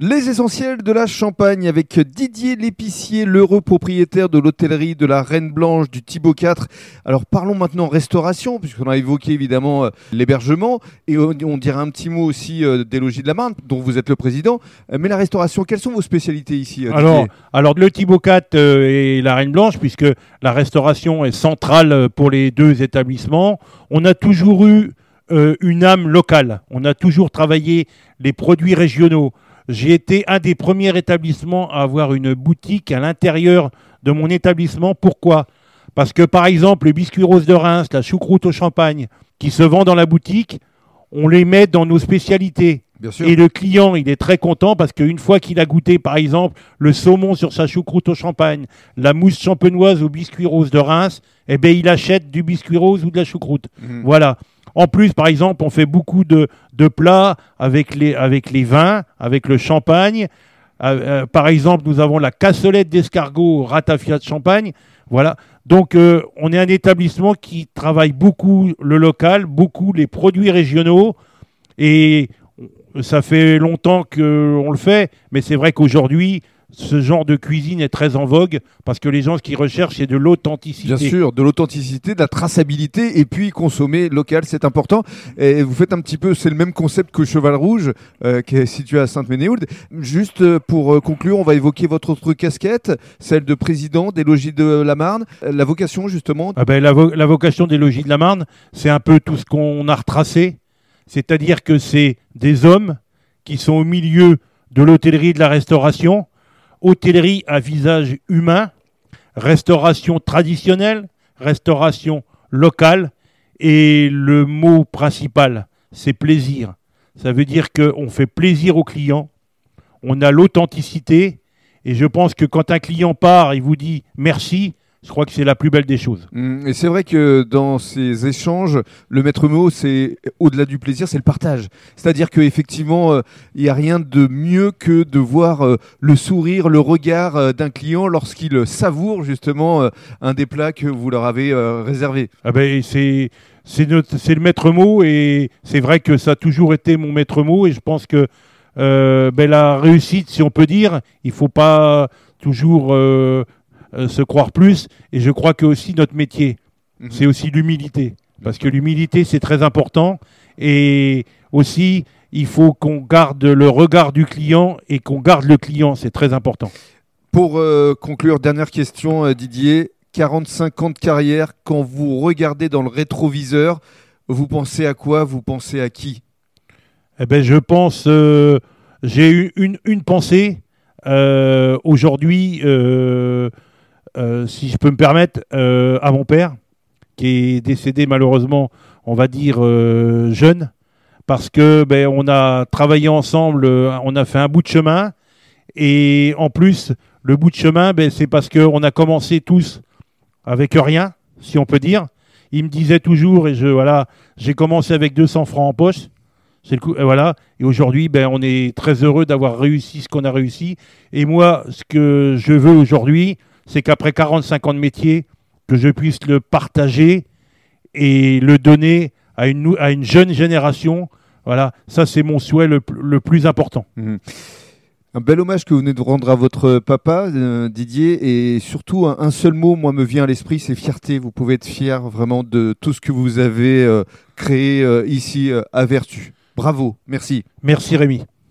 Les essentiels de la Champagne avec Didier l'épicier, l'heureux propriétaire de l'hôtellerie de la Reine Blanche du Thibaut 4. Alors parlons maintenant restauration, puisqu'on a évoqué évidemment euh, l'hébergement et on, on dira un petit mot aussi euh, des logis de la Marne, dont vous êtes le président. Euh, Mais la restauration, quelles sont vos spécialités ici Alors, alors le Thibaut 4 euh, et la Reine Blanche, puisque la restauration est centrale pour les deux établissements, on a toujours eu une âme locale. On a toujours travaillé les produits régionaux. J'ai été un des premiers établissements à avoir une boutique à l'intérieur de mon établissement. Pourquoi? Parce que par exemple, le biscuit rose de Reims, la choucroute au champagne, qui se vend dans la boutique, on les met dans nos spécialités. Bien sûr. Et le client, il est très content parce qu'une fois qu'il a goûté, par exemple, le saumon sur sa choucroute au champagne, la mousse champenoise au biscuit rose de Reims, eh ben, il achète du biscuit rose ou de la choucroute. Mhm. Voilà. En plus, par exemple, on fait beaucoup de, plats avec les, avec les vins, avec le champagne. Euh, euh, par exemple, nous avons la cassolette d'escargot ratafia de champagne. Voilà. Donc, euh, on est un établissement qui travaille beaucoup le local, beaucoup les produits régionaux. Et ça fait longtemps qu'on le fait, mais c'est vrai qu'aujourd'hui, ce genre de cuisine est très en vogue parce que les gens, ce qu'ils recherchent, c'est de l'authenticité. Bien sûr, de l'authenticité, de la traçabilité et puis consommer local, c'est important. Et vous faites un petit peu, c'est le même concept que Cheval Rouge, euh, qui est situé à Sainte-Ménéhould. Juste euh, pour euh, conclure, on va évoquer votre autre casquette, celle de président des logis de la Marne. Euh, La vocation, justement, Ah ben, la, vo- la vocation des logis de la Marne, c'est un peu tout ce qu'on a retracé. C'est-à-dire que c'est des hommes qui sont au milieu de l'hôtellerie et de la restauration. Hôtellerie à visage humain, restauration traditionnelle, restauration locale. Et le mot principal, c'est plaisir. Ça veut dire qu'on fait plaisir aux clients, on a l'authenticité. Et je pense que quand un client part, il vous dit merci, je crois que c'est la plus belle des choses. Hum, Et c'est vrai que dans ces échanges, le maître mot, c'est au-delà du plaisir, c'est le partage. C'est-à-dire qu'effectivement, euh, il n'y a rien de mieux que de voir euh, le sourire, le regard euh, d'un client lorsqu'il savoure justement un des plats que vous leur avez réservé. Ah ben, c'est c'est le maître mot et c'est vrai que ça a toujours été mon maître mot et je pense que ben, la réussite, si on peut dire, il faut pas toujours euh, euh, se croire plus et je crois que aussi notre métier, Mhm. c'est aussi l'humilité parce que l'humilité c'est très important et aussi il faut qu'on garde le regard du client et qu'on garde le client, c'est très important. Pour euh, conclure, dernière question, euh, Didier. 45 ans de carrière, quand vous regardez dans le rétroviseur, vous pensez à quoi? Vous pensez à qui? Eh ben, je pense, euh, j'ai eu une, une pensée euh, aujourd'hui, euh, si je peux me permettre, euh, à mon père, qui est décédé malheureusement, on va dire, euh, jeune, parce que ben, on a travaillé ensemble, euh, on a fait un bout de chemin, et en plus, le bout de chemin, ben, c'est parce qu'on a commencé tous avec rien, si on peut dire. Il me disait toujours, et je voilà, j'ai commencé avec 200 francs en poche. C'est le coup, et voilà. Et aujourd'hui, ben, on est très heureux d'avoir réussi ce qu'on a réussi. Et moi, ce que je veux aujourd'hui, c'est qu'après 45 ans de métier, que je puisse le partager et le donner à une, nou- à une jeune génération. Voilà, ça c'est mon souhait le, pl- le plus important. Mhm. Un bel hommage que vous venez de rendre à votre papa, euh, Didier, et surtout un, un seul mot, moi, me vient à l'esprit, c'est fierté. Vous pouvez être fier vraiment de tout ce que vous avez euh, créé euh, ici à Vertu. Bravo, merci. Merci Rémi.